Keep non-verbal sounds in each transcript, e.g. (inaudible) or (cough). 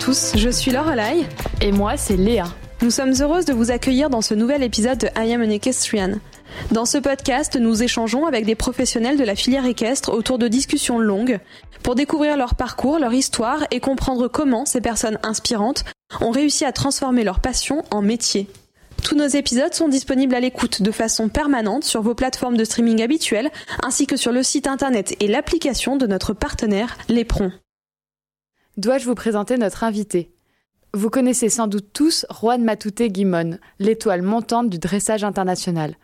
Tous, je suis Lorelai. Et moi, c'est Léa. Nous sommes heureuses de vous accueillir dans ce nouvel épisode de I Am an Equestrian. Dans ce podcast, nous échangeons avec des professionnels de la filière équestre autour de discussions longues pour découvrir leur parcours, leur histoire et comprendre comment ces personnes inspirantes ont réussi à transformer leur passion en métier. Tous nos épisodes sont disponibles à l'écoute de façon permanente sur vos plateformes de streaming habituelles, ainsi que sur le site internet et l'application de notre partenaire Lépron. Dois-je vous présenter notre invité? Vous connaissez sans doute tous Juan Matute Guimon, l'étoile montante du dressage international.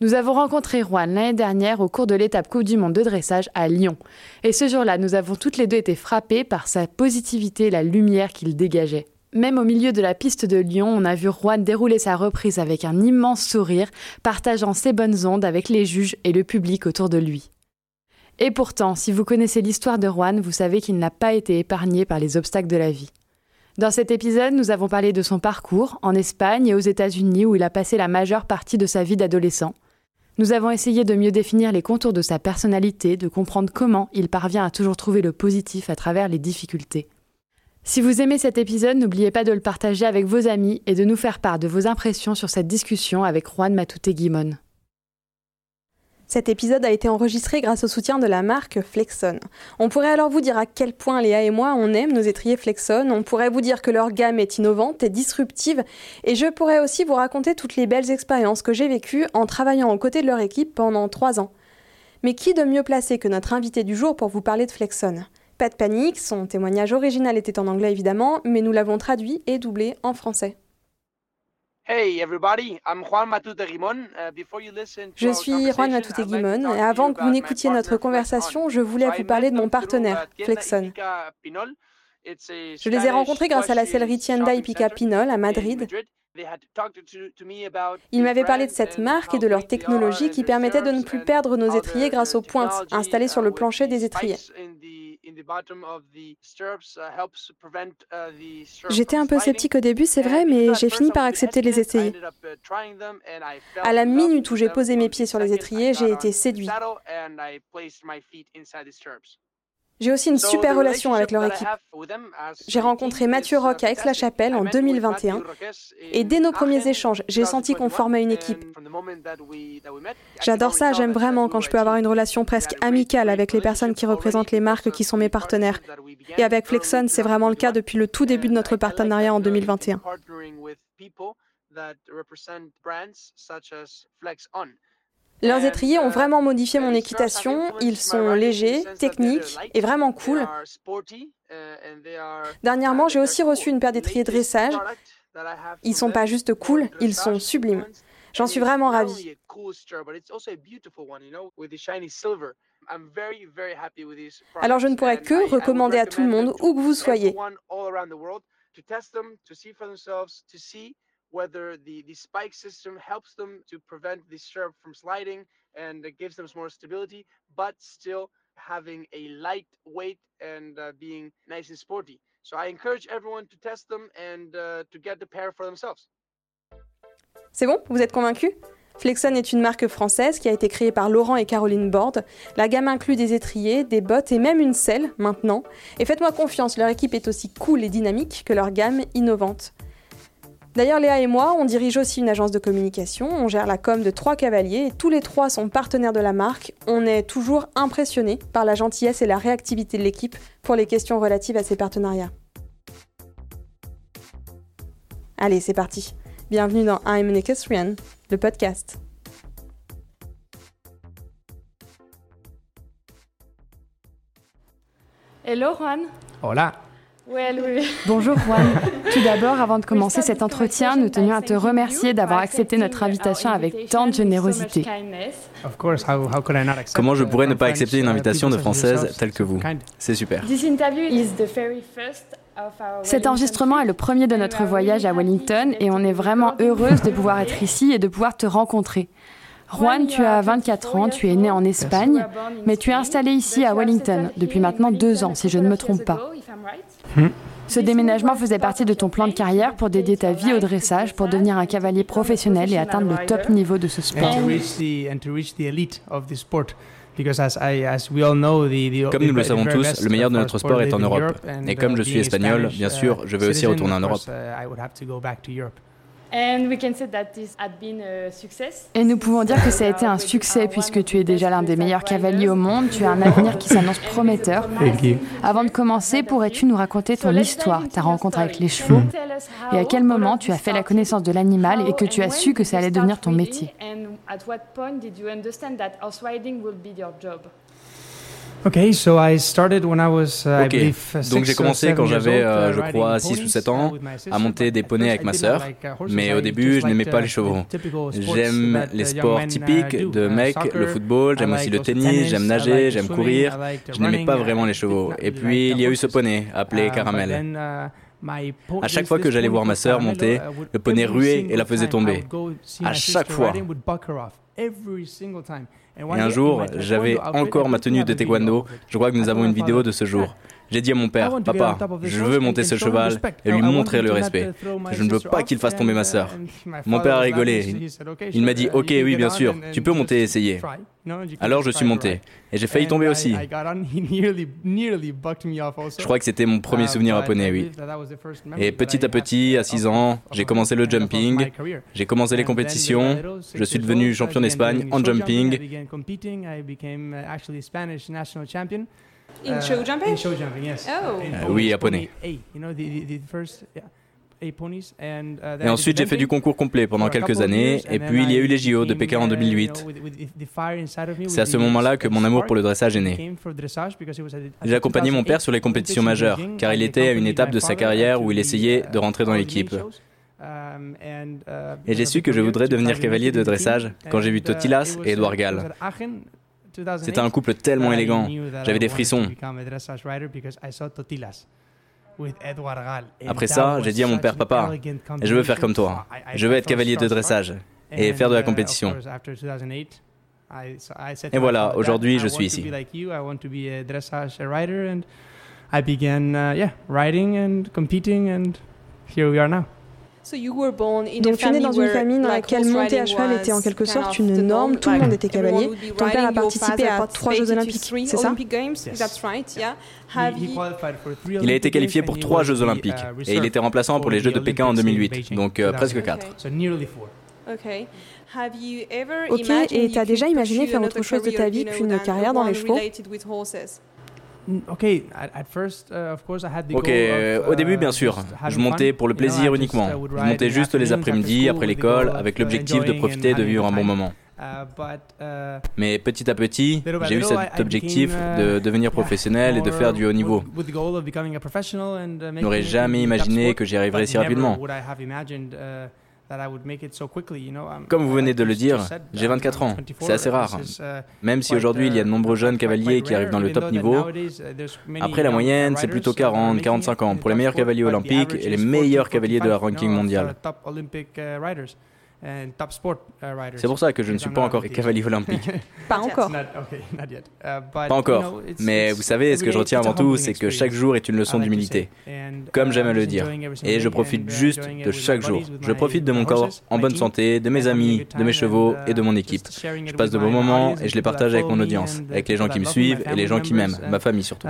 Nous avons rencontré Juan l'année dernière au cours de l'étape Coupe du Monde de dressage à Lyon. Et ce jour-là, nous avons toutes les deux été frappés par sa positivité et la lumière qu'il dégageait. Même au milieu de la piste de Lyon, on a vu Juan dérouler sa reprise avec un immense sourire, partageant ses bonnes ondes avec les juges et le public autour de lui. Et pourtant, si vous connaissez l'histoire de Juan, vous savez qu'il n'a pas été épargné par les obstacles de la vie. Dans cet épisode, nous avons parlé de son parcours en Espagne et aux États-Unis où il a passé la majeure partie de sa vie d'adolescent. Nous avons essayé de mieux définir les contours de sa personnalité, de comprendre comment il parvient à toujours trouver le positif à travers les difficultés. Si vous aimez cet épisode, n'oubliez pas de le partager avec vos amis et de nous faire part de vos impressions sur cette discussion avec Juan Matute Guimon. Cet épisode a été enregistré grâce au soutien de la marque Flexon. On pourrait alors vous dire à quel point Léa et moi on aime nos étriers Flexon, on pourrait vous dire que leur gamme est innovante et disruptive, et je pourrais aussi vous raconter toutes les belles expériences que j'ai vécues en travaillant aux côtés de leur équipe pendant trois ans. Mais qui de mieux placé que notre invité du jour pour vous parler de Flexon? Pas de panique, son témoignage original était en anglais évidemment, mais nous l'avons traduit et doublé en français. Hey everybody, I'm Juan Matute Guimon. Je suis Juan Matute Guimon et avant que vous n'écoutiez notre conversation, je voulais vous parler de mon partenaire, Flexon. Je les ai rencontrés grâce à la sellerie Tienda Ipica Pinol à Madrid. Ils m'avaient parlé de cette marque et de leur technologie qui permettait de ne plus perdre nos étriers grâce aux pointes installées sur le plancher des étriers. J'étais un peu sceptique au début, c'est vrai, mais j'ai fini par accepter de les essayer. À la minute où j'ai posé mes pieds sur les étriers, j'ai été séduit. J'ai aussi une super relation avec leur équipe. J'ai rencontré Mathieu Rock à Aix-la-Chapelle en 2021 et dès nos premiers échanges, j'ai senti qu'on formait une équipe. J'adore ça, j'aime vraiment quand je peux avoir une relation presque amicale avec les personnes qui représentent les marques qui sont mes partenaires. Et avec Flexon, c'est vraiment le cas depuis le tout début de notre partenariat en 2021. Leurs étriers ont vraiment modifié mon équitation. Ils sont légers, techniques et vraiment cool. Dernièrement, j'ai aussi reçu une paire d'étriers dressage. Ils sont pas juste cool, ils sont sublimes. J'en suis vraiment ravie. Alors je ne pourrais que recommander à tout le monde, où que vous soyez, whether the, the spike system helps them to prevent the stirrup from sliding and it gives them more stability, but still having a light weight and uh, being nice and sporty. So I encourage everyone to test them and uh, to get the pair for themselves. C'est bon? Vous êtes convaincus? Flexon est une marque française qui a été créée par Laurent et Caroline Borde. La gamme inclut des étriers, des bottes et même une selle maintenant. Et faites-moi confiance, leur équipe est aussi cool et dynamique que leur gamme innovante. D'ailleurs, Léa et moi, on dirige aussi une agence de communication, on gère la com de trois cavaliers et tous les trois sont partenaires de la marque. On est toujours impressionnés par la gentillesse et la réactivité de l'équipe pour les questions relatives à ces partenariats. Allez, c'est parti. Bienvenue dans I'm an Equestrian, le podcast. Hello Juan. Hola. Bonjour Juan. (laughs) Tout d'abord, avant de commencer cet entretien, nous tenions à te remercier d'avoir accepté notre invitation avec tant de générosité. Comment je pourrais ne pas accepter une invitation de Française telle que vous? C'est super. Cet enregistrement est le premier de notre voyage à Wellington et on est vraiment heureuse de pouvoir être ici et de pouvoir te rencontrer. Juan, tu as 24 ans, tu es né en Espagne, mais tu es installé ici à Wellington depuis maintenant deux ans, si je ne me trompe pas. Hmm. Ce déménagement faisait partie de ton plan de carrière pour dédier ta vie au dressage, pour devenir un cavalier professionnel et atteindre le top niveau de ce sport. Comme nous le savons tous, le meilleur de notre sport est en Europe. Et comme je suis espagnol, bien sûr, je vais aussi retourner en Europe. Et nous pouvons dire que ça a été un succès puisque tu es déjà l'un des meilleurs cavaliers au monde, tu as un avenir qui s'annonce prometteur. Avant de commencer, pourrais-tu nous raconter ton histoire, ta rencontre avec les chevaux et à quel moment tu as fait la connaissance de l'animal et que tu as su que ça allait devenir ton métier? Ok, donc j'ai commencé quand j'avais, euh, je crois, 6 ou 7 ans, à monter des poneys avec ma sœur. Mais au début, je n'aimais pas les chevaux. J'aime les sports uh, typiques de mecs, le football, j'aime aussi le tennis, j'aime nager, j'aime courir. Je n'aimais pas vraiment les chevaux. Et puis, il y a eu ce poney, appelé uh, Caramel. Uh, à chaque fois que j'allais voir ma sœur monter, le poney ruait et la faisait tomber. À chaque fois. Et un jour, j'avais encore ma tenue de taekwondo. Je crois que nous avons une vidéo (laughs) de ce jour. J'ai dit à mon père, papa, je veux monter ce cheval et lui montrer le respect. Je ne veux pas qu'il fasse tomber ma sœur. Mon père a rigolé. Il m'a dit, ok, oui, bien sûr, tu peux monter et essayer. Alors je suis monté et j'ai failli tomber aussi. Je crois que c'était mon premier souvenir à poney, oui. Et petit à petit, à 6 ans, j'ai commencé le jumping, j'ai commencé les compétitions, je suis devenu champion d'Espagne en jumping. In show uh, jumping? In show jumping, yes. Oh. Uh, oui, à poney. Uh, et ensuite, j'ai fait du concours complet pendant quelques années, et puis il y a eu les JO de Pékin en 2008. C'est à ce moment-là que mon amour pour le dressage est né. J'ai accompagné mon père sur les compétitions majeures, car il était à une étape de sa carrière où il essayait de rentrer dans l'équipe. Um, et j'ai su que je voudrais devenir cavalier de dressage quand j'ai vu Totilas et Edouard Gall. C'était un couple tellement élégant. J'avais des frissons. Après ça, j'ai dit à mon père, papa, je veux faire comme toi. Je veux être cavalier de dressage et faire de la uh, compétition. Et voilà, aujourd'hui, je suis ici. I began, yeah, riding and competing, and here we are now. Donc tu nais dans une famille dans laquelle monter à cheval était en quelque sorte une norme, tout le monde était cavalier. Ton père a participé à trois Jeux olympiques, c'est ça? Il a été qualifié pour trois Jeux olympiques. et il était remplaçant pour les Jeux de Pékin en 2008, donc euh, presque quatre. Ok, et tu as déjà imaginé faire autre chose de ta vie qu'une carrière dans les chevaux? Ok, au début, bien sûr, je montais pour le plaisir uniquement. Je montais juste les après-midi, après l'école, avec l'objectif de profiter de vivre un bon moment. Uh, uh, Mais petit à petit, j'ai eu cet objectif de uh, devenir professionnel et de faire du haut niveau. Je n'aurais jamais imaginé que j'y arriverais si rapidement. Comme vous venez de le dire, j'ai 24 ans. C'est assez rare. Uh, Même si aujourd'hui il y a de nombreux jeunes cavaliers qui arrivent dans le top niveau, uh, après la moyenne c'est plutôt 40, 45 ans pour les meilleurs cavaliers olympiques et les meilleurs cavaliers de la ranking mondiale. Uh, C'est pour ça que je ne suis pas encore cavalier olympique. (laughs) pas encore. Uh, pas encore. Mais vous savez, ce que je retiens avant tout, c'est que chaque jour est une leçon d'humilité. Comme j'aime le dire. Et je profite juste de chaque jour. Je profite de mon corps en bonne santé, de mes amis, de mes chevaux et de mon équipe. Je passe de bons moments et je les partage avec mon audience, avec les gens qui me suivent et les gens qui m'aiment, ma famille surtout.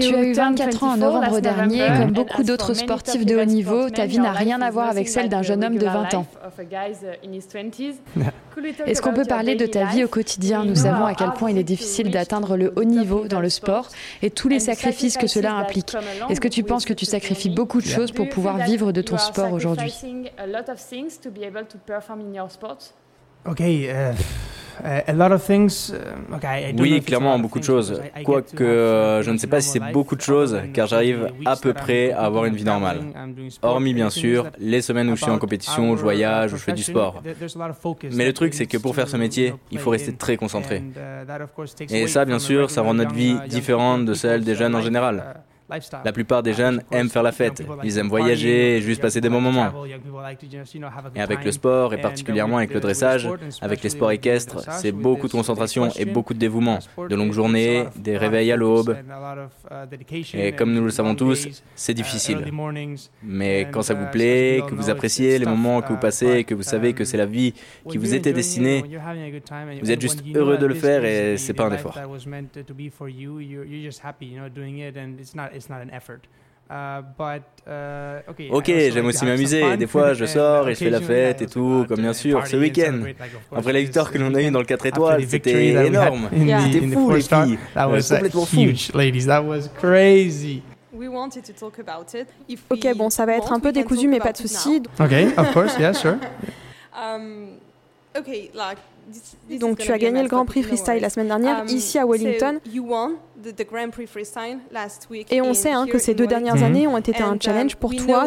Tu as eu 24 ans en novembre dernier. Comme beaucoup d'autres sportifs de haut niveau, ta vie n'a rien à voir avec celle d'un jeune homme de 20 ans. Est-ce qu'on peut parler de ta vie au quotidien? Nous savons à quel point il est difficile d'atteindre le haut niveau dans le sport et tous les sacrifices que cela implique. Est-ce que tu penses que tu sacrifies beaucoup de choses pour pouvoir vivre de ton sport aujourd'hui? Ok. Euh, oui, clairement, beaucoup de choses. Quoique, euh, je ne sais pas si c'est beaucoup de choses, car j'arrive à peu près à avoir une vie normale. Hormis, bien sûr, les semaines où je suis en compétition, où je voyage, où je fais du sport. Mais le truc, c'est que pour faire ce métier, il faut rester très concentré. Et ça, bien sûr, ça rend notre vie différente de celle des jeunes en général. La plupart des jeunes aiment faire la fête. Ils aiment voyager et juste passer des bons moments. Et avec le sport, et particulièrement avec le dressage, avec les sports équestres, c'est beaucoup de concentration et beaucoup de dévouement. De longues journées, des réveils à l'aube. Et comme nous le savons tous, c'est difficile. Mais quand ça vous plaît, que vous appréciez les moments que vous passez, que vous savez que c'est la vie qui vous était destinée, vous êtes juste heureux de le faire et c'est pas un effort. Ok, j'aime aussi m'amuser. Des fois, je (laughs) sors et je fais la fête et tout, comme bien sûr ce week-end. Après la victoire que l'on a eue dans le 4 étoiles, c'était énorme. C'était fou, les filles. complètement fou. Ok, bon, ça va être un peu décousu, mais pas de souci. Ok, of course, yeah, sure. (laughs) Donc tu as gagné le Grand Prix Freestyle la semaine dernière um, ici à Wellington. Et on sait hein, que ces deux dernières années ont été un um, challenge pour toi.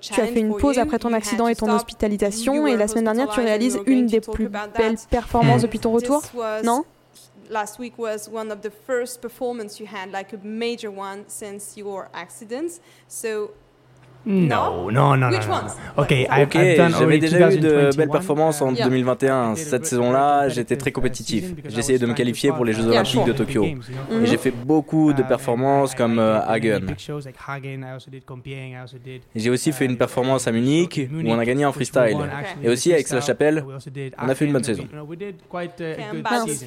Tu as fait une pause après ton accident et ton hospitalisation et la semaine dernière tu réalises une des plus belles performances depuis ton retour, non? last week was one of the first performances you had, like a major one since your accident. So non, non, non, non. Ok, j'avais déjà eu de belles performances en 2021. Cette saison-là, j'étais très compétitif. J'essayais de me qualifier pour les Jeux Olympiques de Tokyo. Et j'ai fait beaucoup de performances comme euh, Hagen. J'ai aussi fait une performance à Munich où on a gagné en freestyle. Et aussi avec La Chapelle, on a fait une bonne saison.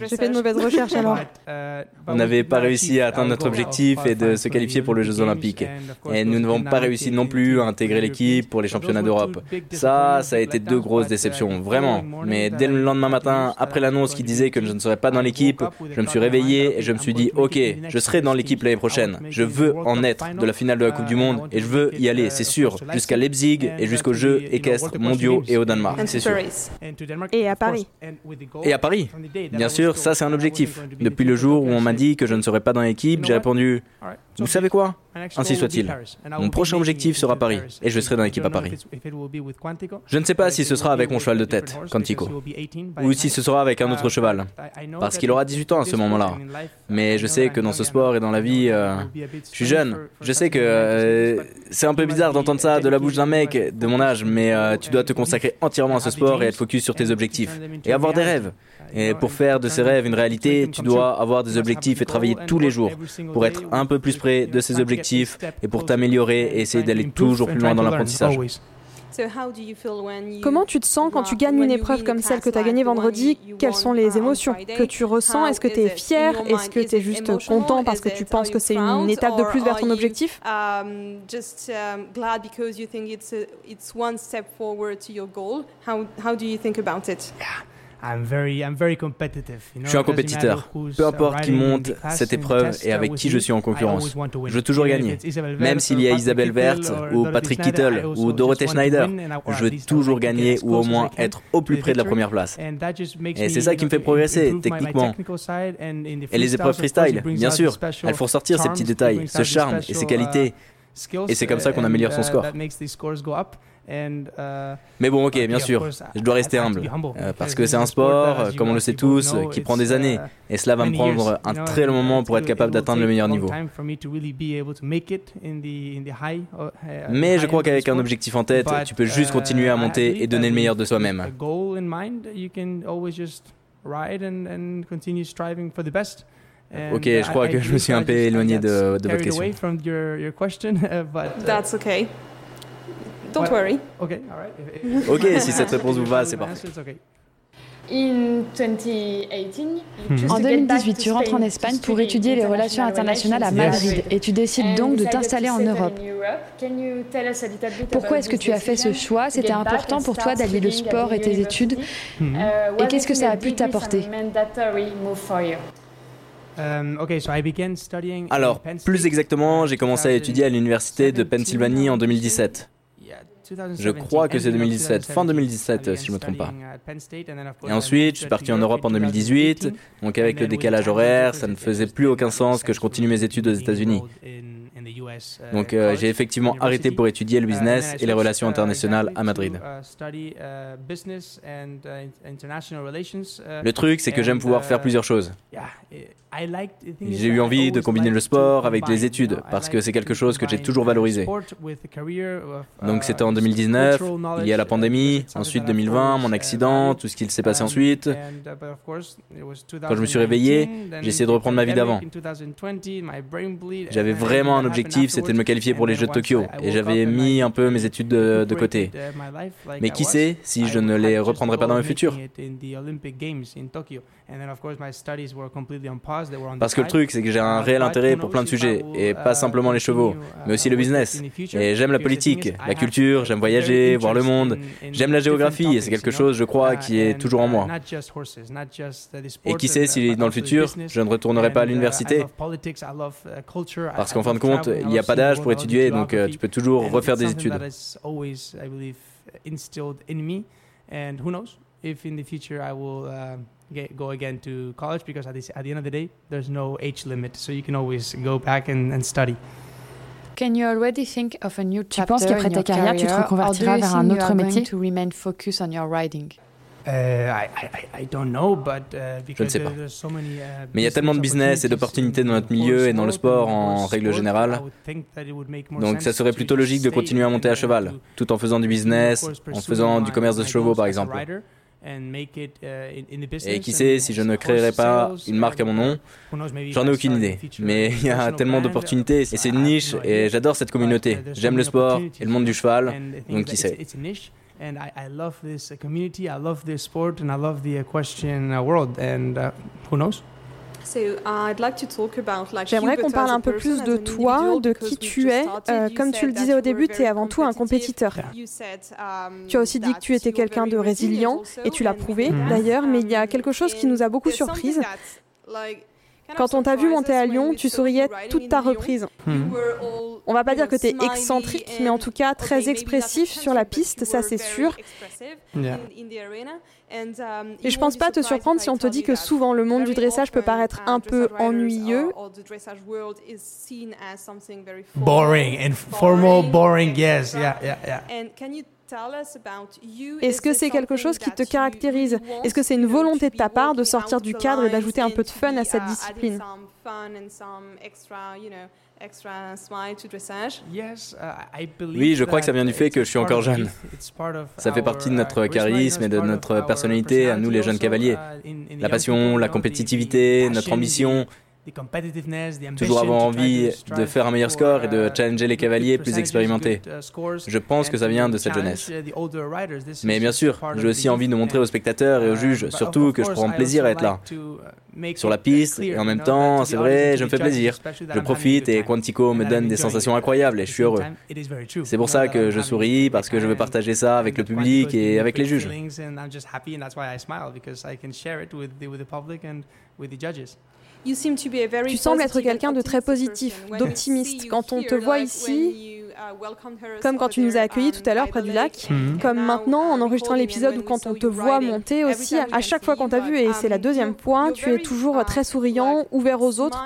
J'ai fait de mauvaises (laughs) recherches alors. On n'avait pas réussi à atteindre notre objectif et de se qualifier pour les Jeux Olympiques. Et nous n'avons pas réussi non plus à intégrer l'équipe pour les championnats d'Europe. Ça, ça a été deux grosses déceptions, vraiment. Mais dès le lendemain matin, après l'annonce qui disait que je ne serais pas dans l'équipe, je me suis réveillé et je me suis dit, ok, je serai dans l'équipe l'année prochaine. Je veux en être de la finale de la Coupe du Monde et je veux y aller, c'est sûr, jusqu'à Leipzig et jusqu'aux Jeux équestres mondiaux et au Danemark, c'est sûr. Et à Paris. Et à Paris. Bien sûr, ça c'est un objectif. Depuis le jour où on m'a dit que je ne serais pas dans l'équipe, j'ai répondu, vous savez quoi? Ainsi soit-il. Mon prochain objectif sera Paris, et je serai dans l'équipe à Paris. Je ne sais pas si ce sera avec mon cheval de tête, Quantico, ou si ce sera avec un autre cheval, parce qu'il aura 18 ans à ce moment-là. Mais je sais que dans ce sport et dans la vie, euh, je suis jeune. Je sais que euh, c'est un peu bizarre d'entendre ça de la bouche d'un mec de mon âge, mais euh, tu dois te consacrer entièrement à ce sport et être focus sur tes objectifs, et avoir des rêves. Et pour faire de ces rêves une réalité, tu dois avoir des objectifs et travailler tous les jours pour être un peu plus près de ces objectifs et pour t'améliorer et essayer d'aller toujours plus loin dans l'apprentissage. Comment tu te sens quand tu gagnes une épreuve comme celle que tu as gagnée vendredi? Quelles sont les émotions que tu ressens? Est-ce que tu es fier Est-ce que tu es juste content parce que tu penses que c'est une étape de plus vers ton objectif? Je suis un compétiteur. Peu importe qui monte cette épreuve et avec qui je suis en concurrence. Je veux toujours gagner. Même s'il y a Isabelle Werth ou Patrick Kittel ou Dorothée Schneider, je veux toujours gagner ou au moins être au plus près de la première place. Et c'est ça qui me fait progresser techniquement. Et les épreuves freestyle, bien sûr, elles font sortir ces petits détails, ce charme et ces qualités. Et c'est comme ça qu'on améliore son score. Uh, Mais bon, ok, bien sûr, je dois rester humble, euh, parce que c'est un sport, comme on le sait tous, qui prend des années, uh, et cela va me prendre un très long moment pour être capable d'atteindre le meilleur niveau. Mais je crois qu'avec un objectif en tête, tu peux juste continuer à uh, monter et donner le meilleur de soi-même. Ok, je crois que je me suis un peu éloigné de, de votre question. (laughs) That's okay. Don't worry. Ok, si cette réponse vous va, c'est parfait. Hmm. En 2018, tu rentres en Espagne pour étudier les relations internationales à Madrid. Et tu décides donc de t'installer en Europe. Pourquoi est-ce que tu as fait ce choix? C'était important pour toi d'allier le sport et tes études? Hmm. uh, Et qu'est-ce que ça a pu t'apporter? um, Alors, plus exactement, j'ai commencé à étudier à l'université de Pennsylvanie en 2017. Je crois que c'est 2017, fin 2017 si je ne me trompe pas. Et ensuite, je suis parti en Europe en 2018, donc avec le décalage horaire, ça ne faisait plus aucun sens que je continue mes études aux États-Unis. Donc j'ai effectivement arrêté pour étudier le business et les relations internationales à Madrid. Le truc, c'est que j'aime pouvoir faire plusieurs choses. J'ai eu envie de combiner le sport avec les études parce que c'est quelque chose que j'ai toujours valorisé. Donc c'était en 2019, il y a la pandémie, ensuite 2020, mon accident, tout ce qui s'est passé ensuite. Quand je me suis réveillé, j'ai essayé de reprendre ma vie d'avant. J'avais vraiment un objectif, c'était de me qualifier pour les Jeux de Tokyo et j'avais mis un peu mes études de, de côté. Mais qui sait si je ne les reprendrai pas dans le futur? Parce que le truc, c'est que j'ai un réel intérêt pour plein de sujets, et pas simplement les chevaux, mais aussi le business. Et j'aime la politique, la culture, j'aime voyager, voir le monde, j'aime la géographie, et c'est quelque chose, je crois, qui est toujours en moi. Et qui sait si dans le futur, je ne retournerai pas à l'université. Parce qu'en fin de compte, il n'y a pas d'âge pour étudier, donc euh, tu peux toujours refaire des études. And who knows? If in the future I will uh, get, go again to college because at the, at the end of the day, there's no age limit, so you can always go back and, and study. Can you already think of a new chapter tu penses qu'après ta carrière, tu te reconvertiras vers un autre métier? to remain focus on your riding? Uh, I, I, I don't know, but, uh, Je ne sais pas. So many, uh, Mais il y a tellement de business et d'opportunités dans notre milieu et dans le sport en règle générale. Donc ça serait plutôt logique de continuer à monter à cheval, tout en faisant du business, en faisant du commerce de chevaux par exemple. Uh, Et qui sait si je ne créerai pas une marque à mon nom? J'en ai aucune idée. Mais il y a tellement d'opportunités et c'est une niche et j'adore cette communauté. J'aime le sport et le monde du cheval, donc qui sait? and I, I love this community, I love this sport, and I love the equestrian world, and uh, who knows? J'aimerais qu'on parle un peu plus de toi, de qui tu es. Euh, comme tu le disais au début, tu es avant tout un compétiteur. Um, tu as aussi dit que tu étais quelqu'un de résilient, et tu l'as prouvé mm-hmm. d'ailleurs, mais il y a um, quelque chose qui nous a beaucoup surprises. Quand on t'a vu monter à Lyon, tu souriais toute ta reprise. Hmm. On va pas dire que tu es excentrique, mais en tout cas très expressif sur la piste, ça c'est sûr. Et je pense pas te surprendre si on te dit que souvent le monde du dressage peut paraître un peu ennuyeux. Boring and formal, boring, yes, yeah, yeah, yeah. Est-ce que c'est quelque chose qui te caractérise Est-ce que c'est une volonté de ta part de sortir du cadre et d'ajouter un peu de fun à cette uh, discipline oui, je crois que ça vient du fait que je suis encore jeune. Ça fait partie de notre charisme et de notre personnalité à nous les jeunes cavaliers. La passion, la compétitivité, notre ambition, Toujours avoir envie de faire un meilleur score et de challenger les cavaliers plus expérimentés. Je pense que ça vient de cette jeunesse. Mais bien sûr, j'ai aussi envie de montrer aux spectateurs et aux juges, surtout que je prends plaisir à être là. Sur la piste, et en même temps, c'est vrai, je me fais plaisir. Je profite et Quantico me donne des sensations incroyables et je suis heureux. C'est pour ça que je souris, parce que je veux partager ça avec le public et avec les juges. Tu sembles être quelqu'un de très positif, d'optimiste. Quand on te voit ici, uh, comme quand tu nous as accueillis tout à l'heure près du lac, comme maintenant en enregistrant l'épisode ou quand on te voit monter aussi, à chaque fois qu'on t'a vu, et c'est la deuxième fois, tu es toujours très souriant, ouvert aux autres.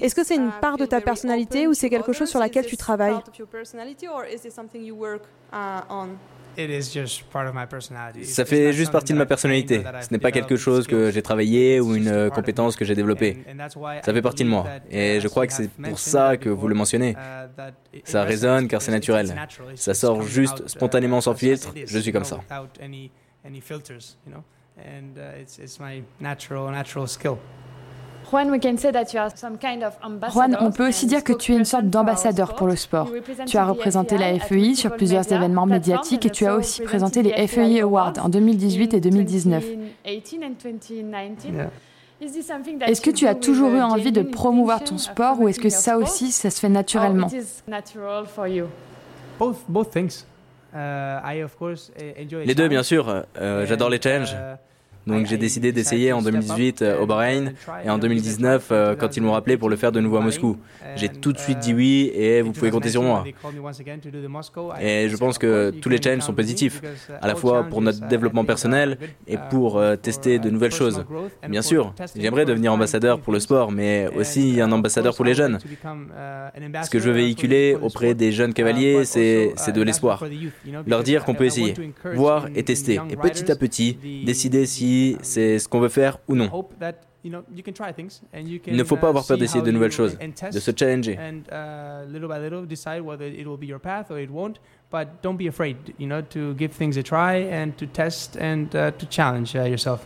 Est-ce que c'est une part de ta personnalité ou c'est quelque chose sur laquelle tu travailles? Ça fait juste partie de ma personnalité. Ce n'est pas quelque chose que j'ai travaillé ou une compétence que j'ai développée. Ça fait partie de moi. Et je crois que c'est pour ça que vous le mentionnez. Uh, ça résonne car c'est naturel. Ça sort juste uh, spontanément sans filtre. Je suis comme ça. Juan, on peut aussi dire que tu es une sorte d'ambassadeur pour le sport. Tu as représenté la FEI sur plusieurs événements médiatiques et tu as aussi présenté les FEI Awards en 2018 et 2019. Est-ce que tu as toujours eu envie de promouvoir ton sport ou est-ce que ça aussi, ça se fait naturellement? Les deux, bien sûr. Euh, j'adore les challenges. Donc j'ai décidé d'essayer en 2018 au Bahreïn et en 2019 quand ils m'ont rappelé pour le faire de nouveau à Moscou. J'ai tout de suite dit oui et vous pouvez compter sur moi. Et je pense que tous les challenges sont positifs, à la fois pour notre développement personnel et pour tester de nouvelles choses. Bien sûr, j'aimerais devenir ambassadeur pour le sport, mais aussi un ambassadeur pour les jeunes. Ce que je veux véhiculer auprès des jeunes cavaliers, c'est de l'espoir. Leur dire qu'on peut essayer, voir et tester, et petit à petit décider si c'est ce qu'on veut faire ou non. Il ne faut pas avoir peur d'essayer de nouvelles choses, de se challenger. But don't be afraid, you know, to give things a try and to test and uh, to challenge uh, yourself.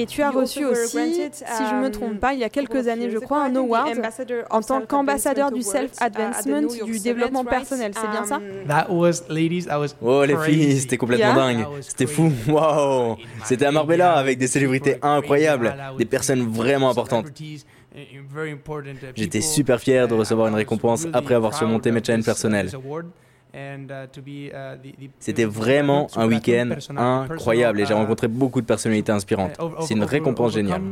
Et tu as reçu aussi, si je ne me um, trompe pas, il y a quelques années, je crois, un award en tant qu'ambassadeur du self-advancement, du développement personnel. C'est bien ça? Um, Oh les filles, c'était complètement dingue. C'était fou. Waouh C'était à Marbella avec des célébrités incroyables, des personnes vraiment importantes. J'étais super fier de recevoir une récompense après avoir surmonté mes challenges personnels. Uh, uh, C'était vraiment un week-end incroyable et j'ai uh, rencontré beaucoup de personnalités inspirantes. C'est une récompense géniale.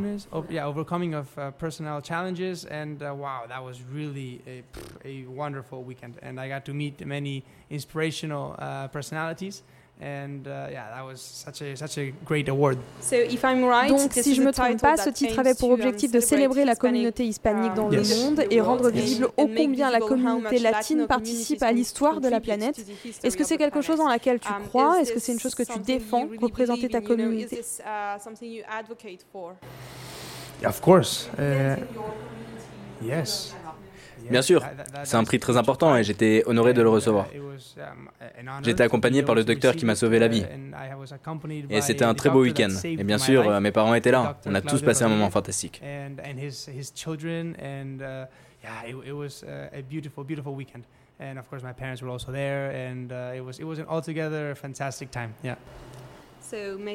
And uh, yeah, that was such a, such a great award. So if I'm right, Donc, si je ne me trompe pas, ce titre avait pour objectif de célébrer la communauté hispanique dans le monde et rendre visible ô combien la communauté latine participe à l'histoire de la planète. Est-ce que c'est quelque chose dans laquelle tu um, crois? Est-ce que c'est une chose que tu défends, représenter ta communauté? Of course. Uh, yes. Bien sûr, c'est un prix très important et j'étais honoré de le recevoir. J'étais accompagné par le docteur qui m'a sauvé la vie. Et c'était un très beau week-end. Et bien sûr, mes parents étaient là. On a tous passé un moment fantastique.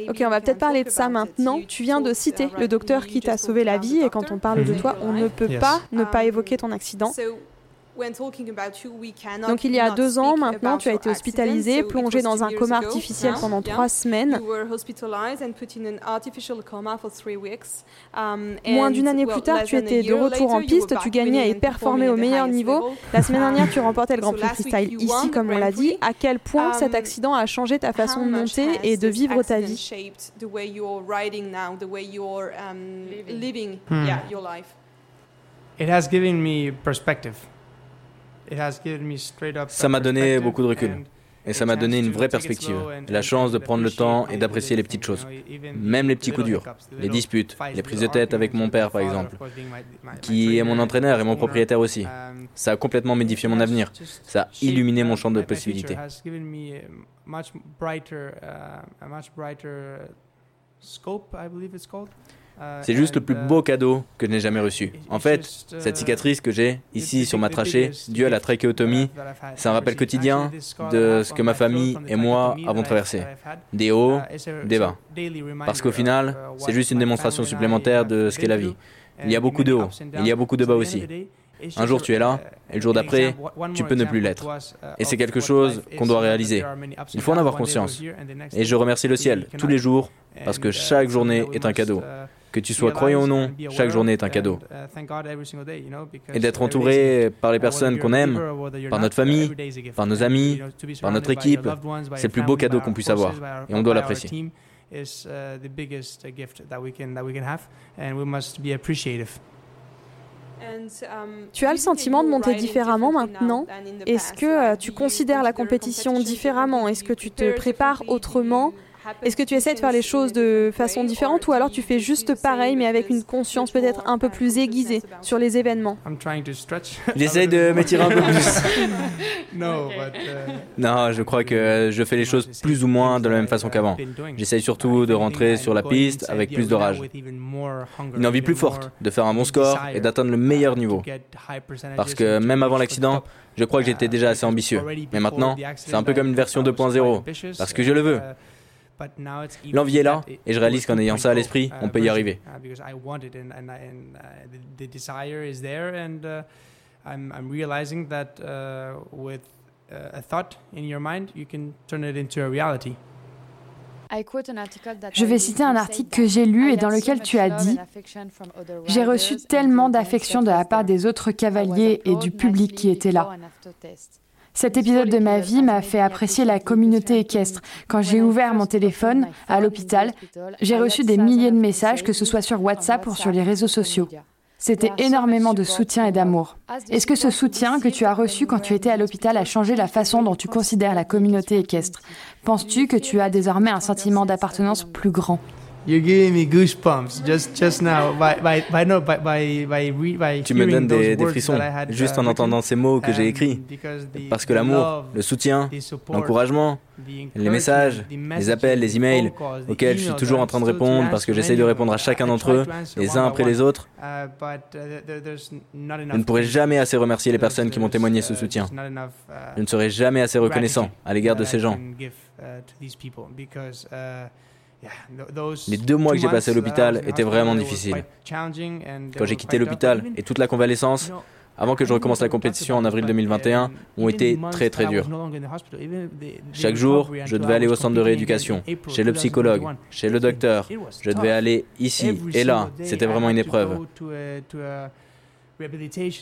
Ok, on va peut-être parler de ça maintenant. Tu viens de citer le docteur qui t'a sauvé la vie et quand on parle de toi, on ne peut pas ne pas évoquer ton accident. Donc il y a deux ans maintenant, tu as été hospitalisé, plongé dans un coma artificiel pendant trois semaines. Um, Moins d'une année plus tard, tu étais de retour en piste, tu gagnais et performais au meilleur niveau. La semaine dernière, tu (laughs) remportais le Grand Prix Freestyle ici, comme on l'a dit. À quel point cet um, accident a changé ta façon de monter et de vivre ta vie? hmm. It has given me perspective. Ça m'a donné beaucoup de recul. Et ça m'a donné une vraie perspective, la chance de prendre le temps et d'apprécier les petites choses, même les petits coups durs, les disputes, les prises de tête avec mon père par exemple, qui est mon entraîneur et mon propriétaire aussi. Ça a complètement modifié mon avenir, ça a illuminé mon champ de possibilités. C'est juste le plus beau cadeau que je n'ai jamais reçu. En fait, cette cicatrice que j'ai ici sur ma trachée, due à la trachéotomie, c'est un rappel quotidien de ce que ma famille et moi avons traversé. Des hauts, des bas. Parce qu'au final, c'est juste une démonstration supplémentaire de ce qu'est la vie. Il y a beaucoup de hauts, il y a beaucoup de bas aussi. Un jour tu es là, et le jour d'après, tu peux ne plus l'être. Et c'est quelque chose qu'on doit réaliser. Il faut en avoir conscience. Et je remercie le ciel tous les jours, parce que chaque journée est un cadeau. Que tu sois croyant ou non, chaque journée est un cadeau. Et d'être entouré par les personnes qu'on aime, par notre famille, par nos amis, par notre équipe, c'est le plus beau cadeau qu'on puisse avoir. Et on doit l'apprécier. Tu as le sentiment de monter différemment maintenant? Est-ce que euh, tu considères la compétition différemment? Est-ce que tu te prépares autrement? Est-ce que tu essaies de faire les choses de façon différente ou alors tu fais juste pareil mais avec une conscience peut-être un peu plus aiguisée sur les événements? J'essaie de (laughs) m'étirer un peu plus. (laughs) non, je crois que je fais les choses plus ou moins de la même façon qu'avant. J'essaie surtout de rentrer sur la piste avec plus de rage. Une envie plus forte de faire un bon score et d'atteindre le meilleur niveau. Parce que même avant l'accident, je crois que j'étais déjà assez ambitieux. Mais maintenant, c'est un peu comme une version 2.0. Parce que je le veux. L'envie est là, et je réalise qu'en ayant ça à l'esprit, on peut y arriver. I'm realizing that uh, with a thought in your mind, you can turn it into a reality. Je vais citer un article que j'ai lu et dans lequel tu as dit J'ai reçu tellement d'affection de la part des autres cavaliers et du public qui était là. Cet épisode de ma vie m'a fait apprécier la communauté équestre. Quand j'ai ouvert mon téléphone à l'hôpital, j'ai reçu des milliers de messages, que ce soit sur WhatsApp ou sur les réseaux sociaux. C'était énormément de soutien et d'amour. Est-ce que ce soutien que tu as reçu quand tu étais à l'hôpital a changé la façon dont tu considères la communauté équestre? Penses-tu que tu as désormais un sentiment d'appartenance plus grand? You're giving me goosebumps just just now by by by no by by by, Tu me donnes des, des frissons juste en uh, entendant ces mots que j'ai écrits parce que l'amour, le soutien, l'encouragement, les messages, les appels, les emails auxquels je suis toujours en train de répondre parce que j'essaie de répondre à chacun d'entre eux les uns après les autres. Uh, uh, je ne pourrai jamais assez remercier les personnes qui m'ont témoigné ce soutien. Je ne serai jamais assez reconnaissant à l'égard de ces gens. Les deux mois que j'ai passé à l'hôpital étaient vraiment difficiles. Quand j'ai quitté l'hôpital et toute la convalescence, avant que je recommence la compétition en avril 2021, ont été très très durs. Chaque jour, je devais aller au centre de rééducation, chez le psychologue, chez le docteur. Je devais aller ici et là. C'était vraiment une épreuve.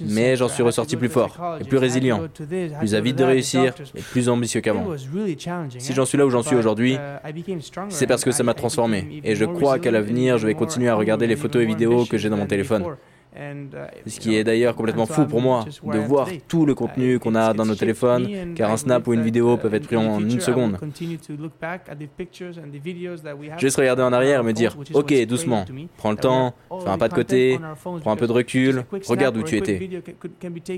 Mais j'en suis ressorti plus fort et plus résilient, plus avide de réussir et plus ambitieux qu'avant. Si j'en suis là où j'en suis aujourd'hui, c'est parce que ça m'a transformé. Et je crois qu'à l'avenir, je vais continuer à regarder les photos et vidéos que j'ai dans mon téléphone. Uh, Ce qui est d'ailleurs complètement fou pour moi, de voir tout le contenu qu'on a dans nos téléphones, car un snap ou une vidéo peuvent être pris en une seconde. Juste regarder en arrière et me dire, ok, doucement, prends le temps, fais un pas de côté, prends un peu de recul, regarde où tu étais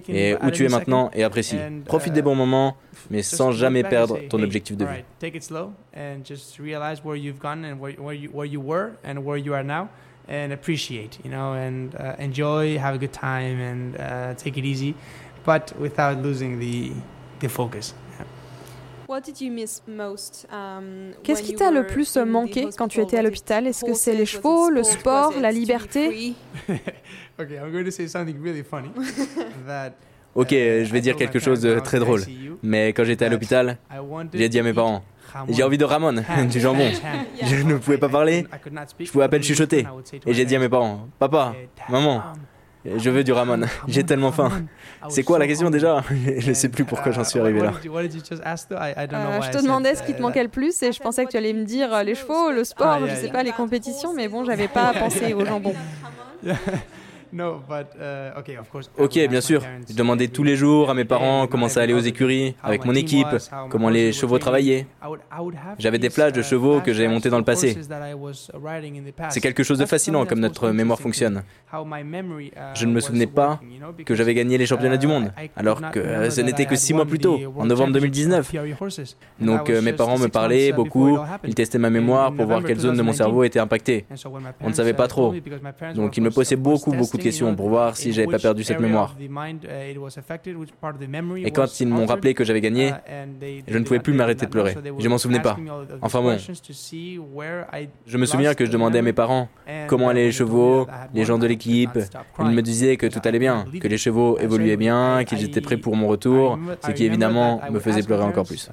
et où tu es maintenant et apprécie. Profite des bons moments, mais sans jamais perdre ton objectif de vue. And appreciate, you know, and uh, enjoy, have a good time, and uh, take it easy, but without losing the the focus. Qu'est-ce qui t'a le plus manqué quand tu étais à l'hôpital? Est-ce que c'est les chevaux, le sport, la liberté? (laughs) okay, I'm going to say something really funny. (laughs) that Ok, je vais dire quelque chose de très drôle. Mais quand j'étais à l'hôpital, j'ai dit à mes parents J'ai envie de Ramon, (laughs) du jambon. Je ne pouvais pas parler, je pouvais à peine chuchoter. Et j'ai dit à mes parents Papa, maman, je veux du Ramon. (laughs) J'ai tellement faim. C'est quoi la question déjà? (laughs) Je ne sais plus pourquoi j'en suis arrivé là. Euh, je te demandais ce qui te manquait le plus et je pensais que tu allais me dire euh, les chevaux, le sport, je sais pas, les compétitions, mais bon, j'avais pas pensé au jambon. Uh, ok, bien sûr. Je demandais tous les jours à mes parents comment ça allait aux écuries, avec mon équipe, comment les chevaux travaillaient. J'avais des plages de chevaux que j'avais montées dans le passé. C'est quelque chose de fascinant comme notre mémoire fonctionne. Uh, Je ne me souvenais pas que j'avais gagné les championnats du monde, uh, alors que ce n'était que six mois plus tôt, en novembre 2019. Donc euh, mes parents me parlaient beaucoup, ils testaient ma mémoire pour voir quelle zone de mon cerveau était impactée. On ne savait pas trop. Donc ils me posaient beaucoup, beaucoup de pour voir si j'avais pas perdu cette mémoire. Et quand ils m'ont rappelé que j'avais gagné, je ne pouvais plus m'arrêter de pleurer. Je m'en souvenais pas. Enfin bon, je me souviens que je demandais à mes parents comment allaient les chevaux, les gens de l'équipe. Ils me disaient que tout allait bien, que les chevaux évoluaient bien, qu'ils étaient prêts pour mon retour, ce qui évidemment me faisait pleurer encore plus.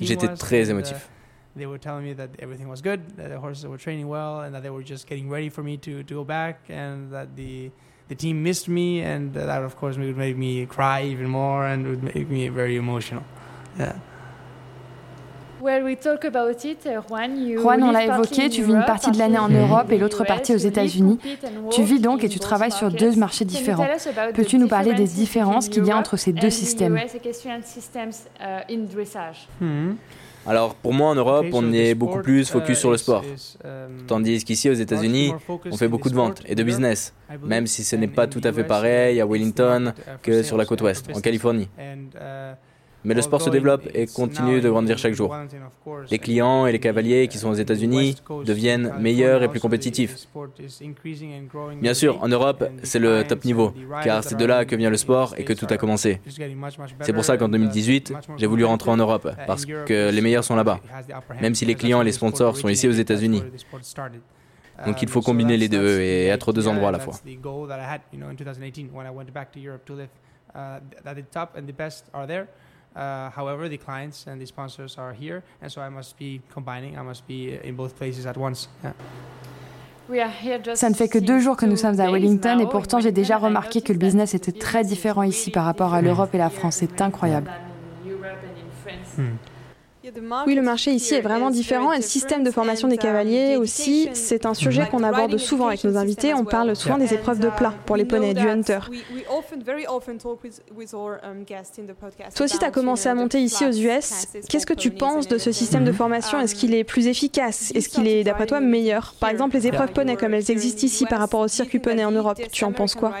J'étais très émotif. They were telling me that everything was good, that the horses were training well, and that they were just getting ready for me to, to go back, and that the the team missed me, and that of course would make me cry even more and would make me very emotional. Yeah. Juan, on l'a évoqué, tu vis une partie de l'année en Europe et l'autre partie aux États-Unis. Tu vis donc et tu travailles sur deux marchés différents. Peux-tu nous parler des différences qu'il y a entre ces deux systèmes alors pour moi en Europe, on est beaucoup plus focus sur le sport. Tandis qu'ici aux États-Unis, on fait beaucoup de ventes et de business, même si ce n'est pas tout à fait pareil à Wellington que sur la côte ouest, en Californie. Mais le sport se développe et continue de grandir chaque jour. Les clients et les cavaliers qui sont aux États-Unis deviennent meilleurs et plus compétitifs. Bien sûr, en Europe, c'est le top niveau, car c'est de là que vient le sport et que tout a commencé. C'est pour ça qu'en 2018, j'ai voulu rentrer en Europe, parce que les meilleurs sont là-bas, même si les clients et les sponsors sont ici aux États-Unis. Donc il faut combiner les deux et être aux deux endroits à la fois. Uh, however, the clients and the sponsors are here, and so I must be combining. I must be in both places at once. Yeah. Ça ne fait que deux jours que nous sommes à Wellington et pourtant j'ai déjà remarqué que le business était très différent ici par rapport à l'Europe et la France. C'est incroyable. Hmm. Oui, le marché ici est vraiment différent et le système de formation des cavaliers aussi, c'est un sujet qu'on aborde souvent avec nos invités. On parle souvent des épreuves de plat pour les poneys, du hunter. Toi aussi, tu as commencé à monter ici aux US. Qu'est-ce que tu penses de ce système de formation? Est-ce qu'il est plus efficace? Est-ce qu'il est, d'après toi, meilleur? Par exemple, les épreuves poney comme elles existent ici par rapport au circuit poney en Europe, tu en penses quoi?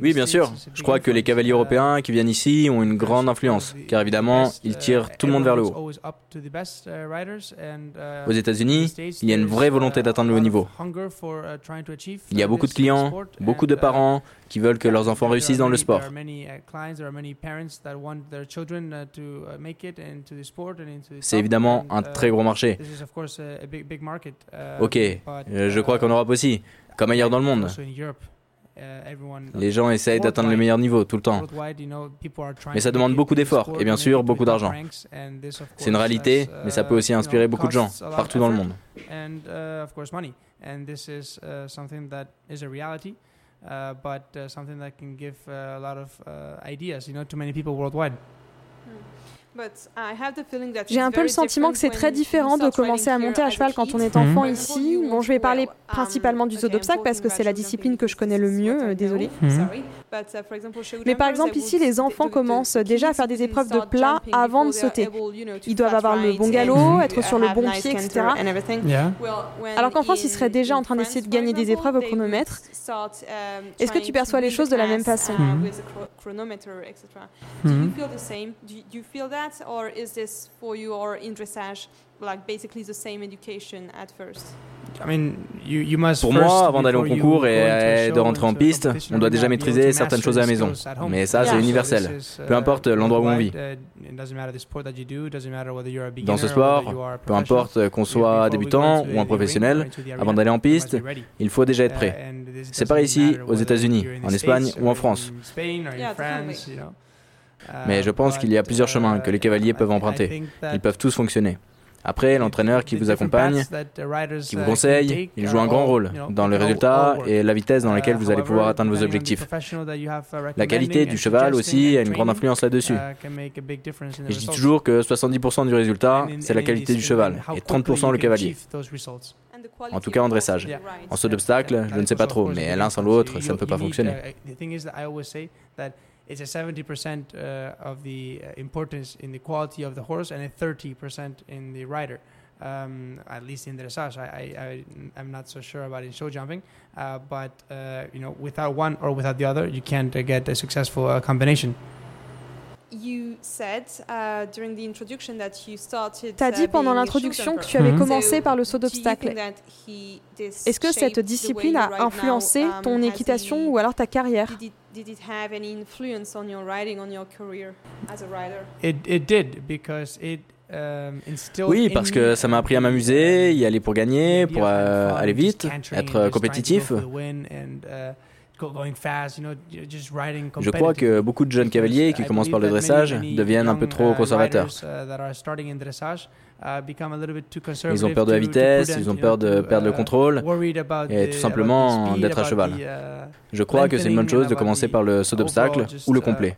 Oui, bien sûr. Je crois que les cavaliers européens qui viennent ici ont une grande influence, car évidemment, ils tirent tout le monde vers le haut. Aux États-Unis, il y a une vraie volonté d'atteindre le haut niveau. Il y a beaucoup de clients, beaucoup de parents qui veulent que leurs enfants réussissent dans le sport. C'est évidemment un très gros marché. Ok, je crois qu'en Europe aussi, comme ailleurs dans le monde. Les gens essayent d'atteindre le meilleur niveau tout le temps. Mais ça demande beaucoup d'efforts et bien sûr beaucoup d'argent. C'est une réalité, mais ça peut aussi inspirer beaucoup de gens partout dans le monde. Uh, but uh, something that can give uh, a lot of uh, ideas, you know, to many people worldwide. J'ai un peu le sentiment que c'est très différent de commencer à monter à cheval quand on est enfant ici. Bon, je vais parler um, principalement du saut d'obstacle parce que c'est la discipline que je connais le mieux, euh, désolé. Mais par exemple ici, les enfants commencent déjà à faire des épreuves de plat avant de sauter. Ils doivent avoir le bon galop, être sur le bon pied, etc. Alors qu'en France, ils seraient déjà en train d'essayer de gagner des épreuves au chronomètre. Um, Est-ce que tu perçois les choses de la même façon? that, or like basically the same education at first? Pour moi, avant d'aller au concours et de rentrer en piste, on doit déjà maîtriser certaines choses à la maison. Mais ça, c'est universel. Peu uh, importe l'endroit où on vit. Dans ce sport, peu importe qu'on soit débutant ou un professionnel, avant d'aller en piste, il faut déjà être prêt. C'est pareil ici, aux États-Unis, en Espagne ou en France. Mais je pense qu'il y a plusieurs chemins que les cavaliers peuvent emprunter. Ils peuvent tous fonctionner. Après, l'entraîneur qui vous accompagne, qui vous conseille, il joue un grand rôle dans le résultat et la vitesse dans laquelle vous allez pouvoir atteindre vos objectifs. La qualité du cheval aussi a une grande influence là-dessus. Et je dis toujours que 70% du résultat, c'est la qualité du cheval et 30% le cavalier. En tout cas en dressage. En saut d'obstacle, je ne sais pas trop, mais l'un sans l'autre, ça ne peut pas fonctionner. It's a 70% uh, of the uh, importance in the quality of the horse and a 30% in the rider. Um, at least in dressage, I, I, am not so sure about in show jumping, uh, but uh, you know, without one or without the other, you can't uh, get a successful uh, combination. Tu as dit pendant l'introduction que tu avais commencé par le saut d'obstacle. Est-ce que cette discipline a influencé um, ton équitation ou alors ta carrière? Did it have any influence on your riding, on your career as a rider? It, it did because it um, oui, parce que ça m'a appris à m'amuser, y aller pour gagner, pour euh, aller vite, être compétitif. Je crois que beaucoup de jeunes cavaliers qui commencent par le dressage deviennent un peu trop uh, conservateurs. Uh, ils ont peur de la vitesse, ils ont peur de perdre le uh, contrôle et tout simplement d'être à cheval. Je crois que c'est une bonne chose de commencer par le saut d'obstacle ou le complet.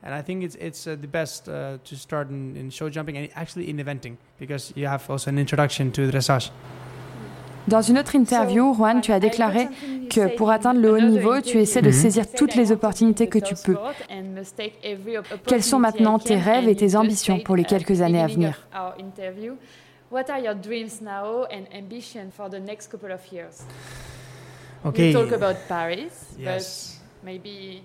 And I think it's it's uh, the best uh, to start in, in show jumping and actually in eventing because you have also an introduction to dressage. Dans une autre interview, Juan, tu as déclaré que pour atteindre le haut niveau, tu essaies de saisir toutes les opportunités que tu peux. Quels sont maintenant tes rêves et tes ambitions pour les quelques années à venir? What are your dreams now and ambition for the next couple of years? Okay. We talk about Paris, yes. but maybe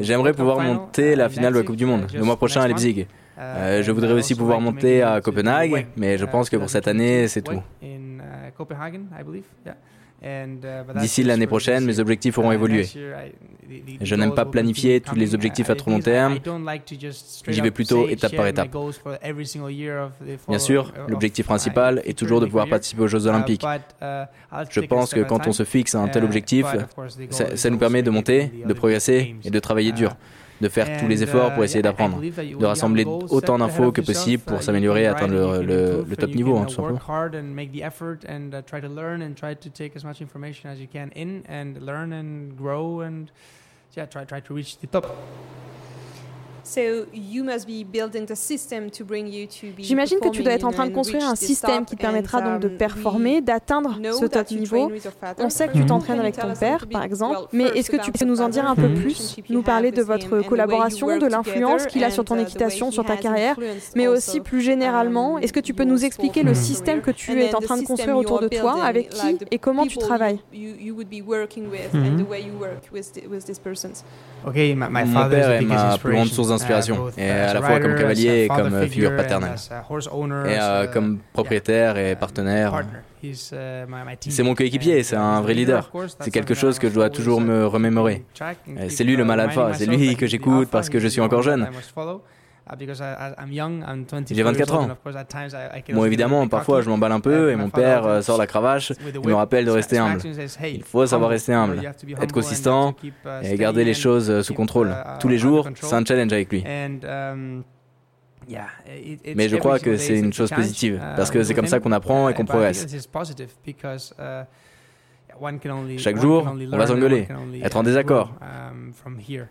J'aimerais pouvoir monter la finale de la Coupe du Monde le mois prochain à Leipzig. Euh, je voudrais aussi pouvoir monter à Copenhague, mais je pense que pour cette année, c'est tout. D'ici l'année prochaine, mes objectifs auront évolué. Je n'aime pas planifier tous les objectifs à trop long terme. J'y vais plutôt étape par étape. Bien sûr, l'objectif principal est toujours de pouvoir participer aux Jeux olympiques. Je pense que quand on se fixe un tel objectif, ça, nous permet de monter, de progresser et de travailler dur de faire tous les efforts pour essayer d'apprendre, de rassembler autant d'infos que possible pour s'améliorer et atteindre le, top niveau, hein, tout simplement. J'imagine que tu dois être en train de construire un système qui te permettra donc de um, performer, d'atteindre ce top niveau. On sait que tu t'entraînes avec ton père, par exemple, mais est-ce que tu peux nous en dire un peu plus, nous parler de votre collaboration, de l'influence qu'il a sur ton équitation, sur ta carrière, mais aussi plus généralement, um, est-ce que tu peux nous expliquer le système que tu es en train de construire autour de toi, avec qui et comment tu travailles? Mon père est ma plus grande source d'inspiration, et à la fois comme cavalier et comme figure paternelle, et euh, comme propriétaire et partenaire. Uh, c'est mon coéquipier, c'est un vrai leader. C'est quelque chose que je dois toujours me remémorer. C'est lui le mal alpha, c'est lui que j'écoute parce que je suis encore jeune. J'ai 24 ans. Bon, évidemment, parfois je m'emballe un peu et mon père euh, sort la cravache et me rappelle de rester humble. Il faut savoir rester humble, être consistant uh, et garder les choses euh, sous contrôle. Uh, Tous les jours, c'est un challenge avec lui. Um, Mais je crois que c'est une chose positive, uh, parce que c'est comme ça qu'on apprend et qu'on progresse. Chaque jour, on va s'engueuler, être en désaccord. Um,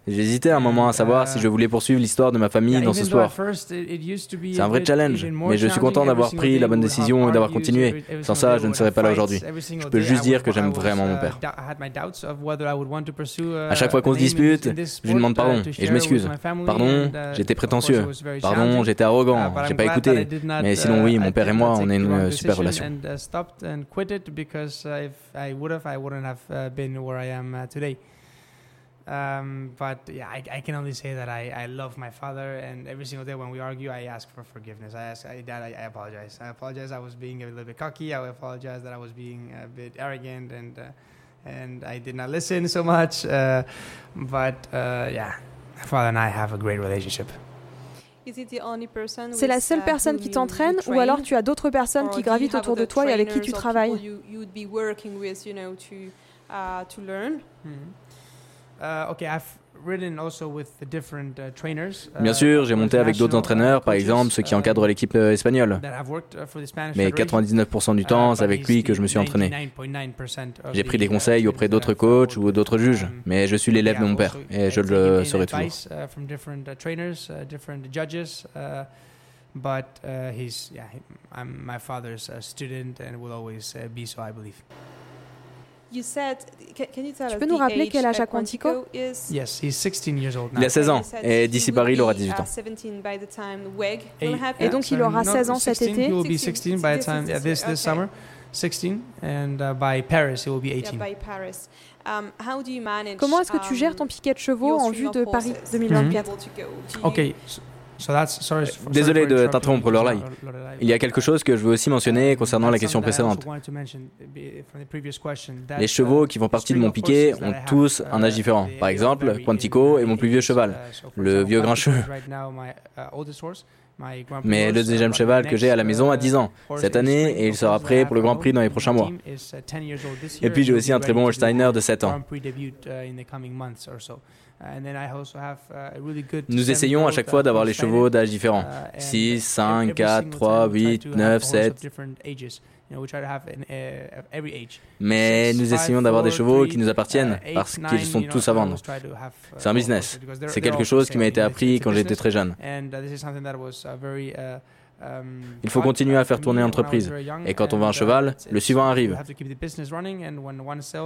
J'hésitais un moment à savoir si je voulais poursuivre l'histoire de ma famille dans ce sport. C'est un vrai challenge, mais je suis content d'avoir pris la bonne décision et d'avoir continué. Sans ça, je ne serais pas là aujourd'hui. Je peux juste dire que j'aime vraiment mon père. À chaque fois qu'on se dispute, je lui demande pardon et je m'excuse. Pardon, j'étais prétentieux. Pardon, j'étais arrogant. J'ai pas écouté. Mais sinon, oui, mon père et moi, on a une super relation. Have, I wouldn't have uh, been where I am uh, today. Um, but yeah, I, I, can only say that I, I love my father, and every single day when we argue, I ask for forgiveness. I ask, I, Dad, I, I apologize. I apologize. I was being a little bit cocky. I apologize that I was being a bit arrogant, and uh, and I did not listen so much. Uh, but uh, yeah, my father and I have a great relationship. C'est la seule personne qui t'entraîne ou alors tu as d'autres personnes qui gravitent autour de toi et avec qui tu travailles? Bien sûr, j'ai monté avec d'autres entraîneurs, par exemple ceux qui encadrent l'équipe euh, espagnole. Mais 99% du temps, c'est avec lui que je me suis entraîné. J'ai pris des conseils auprès d'autres coachs ou d'autres juges, mais je suis l'élève de mon père et je le serai toujours. but uh, he's yeah, I'm my father's student and will always uh, be so, I believe. Tu peux nous rappeler quel âge a Quantico? Yes, he's 16 years old Il a 16 ans. et d'ici Paris, il aura 18 ans. Et donc il aura 16 ans cet été? He will be 16 by the time yeah, this this summer. 16 and uh, by Paris it will be 18. Um, Comment est-ce que tu gères ton piquet de chevaux en vue de Paris 2024 Ok, Désolé de t'interrompre, Lorelai. Il y a quelque chose que je veux aussi mentionner concernant la question précédente. Les chevaux qui font partie de mon piquet ont tous un âge différent. Par exemple, Quantico est mon plus vieux cheval, le vieux grincheux. Mais le deuxième cheval que j'ai à la maison a 10 ans cette année et il sera prêt pour le Grand Prix dans les prochains mois. Et puis j'ai aussi un très bon Holsteiner de 7 ans. Nous essayons à chaque fois d'avoir les chevaux d'âge différents. 6, 5, 4, 3, 8, 9, 7. Mais nous essayons d'avoir des chevaux qui nous appartiennent uh, parce qu'ils sont tous à vendre. C'est un business. C'est quelque chose qui m'a été appris quand j'étais très jeune. Um, Il faut continuer à faire tourner l'entreprise. Et quand on vend un uh, cheval, le suivant arrive.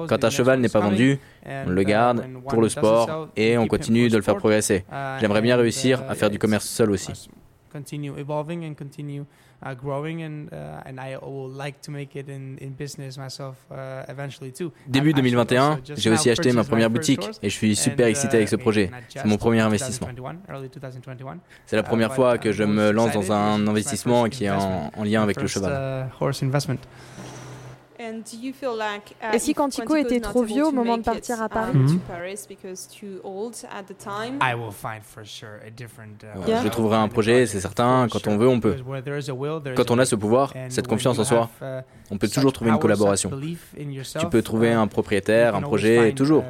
Quand un cheval n'est pas vendu, on le garde pour le sport et on continue de le faire progresser. Uh, J'aimerais bien réussir à faire du commerce seul aussi. Continue evolving and continue uh, growing and uh, and I would like to make it in, in business myself uh, eventually too. Début 2021, j'ai aussi acheté ma première boutique et je suis super excité avec ce projet. C'est mon premier investissement. C'est la première fois que je me lance dans un investissement qui est en, en lien avec le cheval. Uh, Et si Quantico était trop vieux au moment de partir à Paris? Mm Je trouverai un projet, c'est certain. Quand on veut, on peut. Quand on a ce pouvoir, cette confiance en soi, uh, on peut toujours trouver une collaboration. Tu peux trouver un propriétaire, un projet, toujours.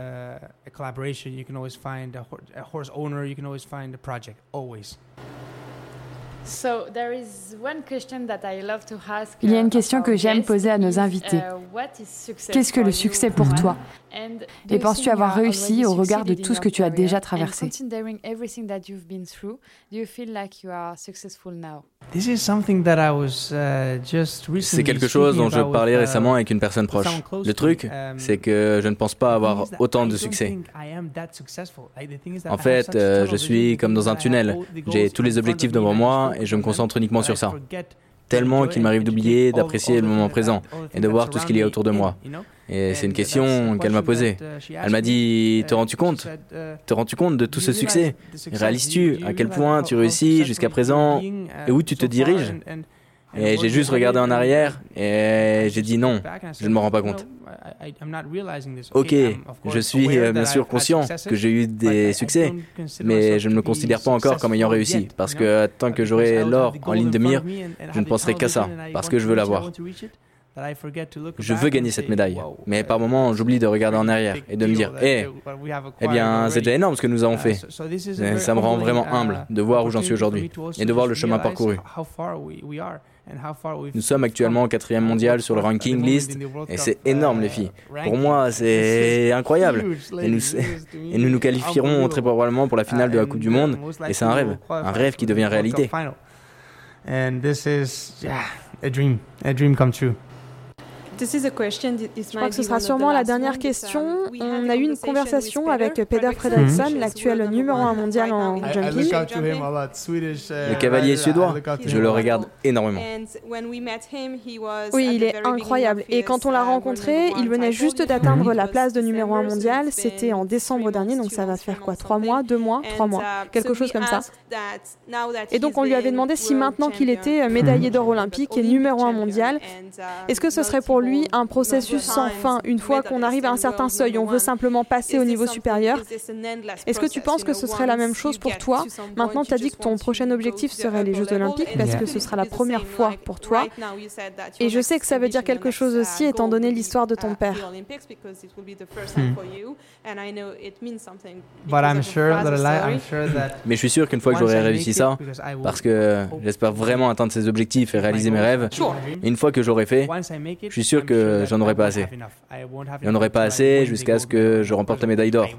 Il y a une question que j'aime poser à nos invités. Uh, Qu'est-ce que le succès pour toi? Et penses-tu avoir réussi au regard de tout ce que tu as déjà traversé? c'est quelque chose dont je parlais uh, récemment avec une personne proche. Le truc, um, c'est que je ne pense pas avoir autant de succès. En fait, euh, je suis comme dans un tunnel. J'ai tous les objectifs devant moi et je me concentre uniquement sur ça. Tellement qu'il m'arrive d'oublier d'apprécier le moment présent et de voir tout ce qu'il y a autour de moi. Et c'est une question qu'elle m'a posée. Elle m'a dit, te rends-tu compte? Te rends-tu compte de tout ce succès? Réalises-tu à quel point tu réussis jusqu'à présent? Et où tu te diriges? Et j'ai juste regardé en arrière et j'ai dit non, je ne me rends pas compte. Ok, je suis euh, bien sûr conscient que j'ai eu des succès, mais je ne me considère pas encore comme ayant réussi, parce que tant que j'aurai l'or en ligne de mire, je ne penserai qu'à ça, parce que je veux l'avoir. Je veux gagner cette médaille, mais par moments j'oublie de regarder en arrière et de me dire, eh, eh bien, c'était énorme ce que nous avons fait. Ça me rend vraiment humble de voir où j'en suis aujourd'hui et de voir le chemin parcouru. Nous sommes actuellement au quatrième mondial sur le ranking list. et c'est énorme les filles. Pour moi, c'est incroyable. Et nous, (laughs) et nous nous qualifierons très probablement pour la finale de la Coupe du Monde. et c'est un rêve, un rêve qui devient réalité. And this is, yeah, a dream, a dream come true. Je crois que ce sera sûrement la dernière question. On a eu une conversation avec Peder Fredriksson, l'actuel numéro 1 mondial en jumping. Le cavalier suédois, je le regarde énormément. Oui, il est incroyable. Et quand on l'a rencontré, il venait juste d'atteindre la place de numéro 1 mondial. C'était en décembre dernier, donc ça va faire quoi Trois mois, deux mois, trois mois, quelque chose comme ça. Et donc on lui avait demandé si maintenant qu'il était médaillé d'or olympique et numéro 1 mondial, est-ce que ce serait pour lui lui un processus sans fin. Une fois qu'on arrive à un certain seuil, on veut simplement passer au niveau supérieur. Est-ce que tu penses que ce serait la même chose pour toi? Maintenant, tu as dit que ton prochain objectif serait les Jeux olympiques parce que ce sera la première fois pour toi. Et je sais que ça veut dire quelque chose aussi étant donné l'histoire de ton père. Mais je suis sûr qu'une fois que j'aurai réussi ça, parce que j'espère vraiment atteindre ces objectifs et réaliser mes rêves, une fois que j'aurai fait, je suis sûr que j'en aurais pas assez. J'en aurais pas assez jusqu'à ce que je remporte la médaille d'or.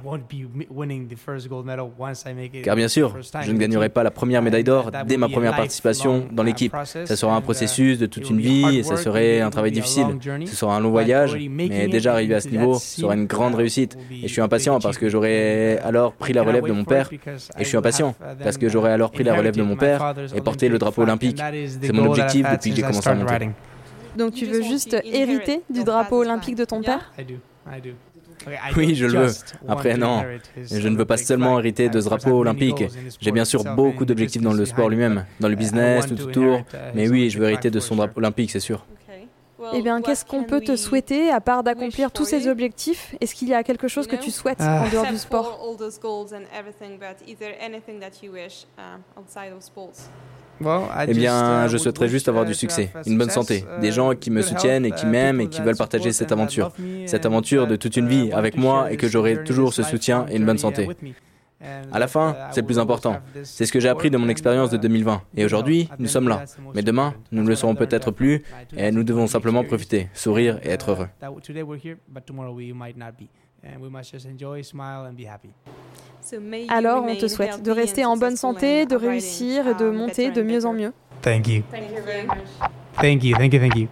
Car bien sûr, je ne gagnerai pas la première médaille d'or dès ma première participation dans l'équipe. Ça sera un processus de toute une vie et ça serait un travail difficile. Ce sera un long voyage, mais déjà arrivé à ce niveau, ce sera une grande réussite. Et je suis impatient parce que j'aurai alors pris la relève de mon père. Et je suis impatient parce que j'aurai alors pris la relève de mon père et porté le drapeau olympique. C'est mon objectif depuis que j'ai commencé à monter. Donc tu veux juste hériter du drapeau olympique de ton père? Oui, je le veux. Après, non. Je ne veux pas seulement hériter de ce drapeau olympique. J'ai bien sûr beaucoup d'objectifs dans le sport lui-même, dans le business, tout autour. Mais oui, je veux hériter de son drapeau olympique, c'est sûr. Eh bien, qu'est-ce qu'on peut te souhaiter à part d'accomplir tous ces objectifs? Est-ce qu'il y a quelque chose que tu souhaites ah. en dehors du sport? Eh bien, je souhaiterais juste avoir du succès, une bonne santé, des gens qui me soutiennent et qui m'aiment et qui veulent partager cette aventure, cette aventure de toute une vie avec moi et que j'aurai toujours ce soutien et une bonne santé. À la fin, c'est le plus important. C'est ce que j'ai appris de mon expérience de 2020. Et aujourd'hui, nous sommes là. Mais demain, nous ne le serons peut-être plus et nous devons simplement profiter, sourire et être heureux. Alors, on te souhaite de rester en bonne santé, de réussir et de monter de mieux en mieux. Thank you. Thank you very much. Thank you, thank you, thank you.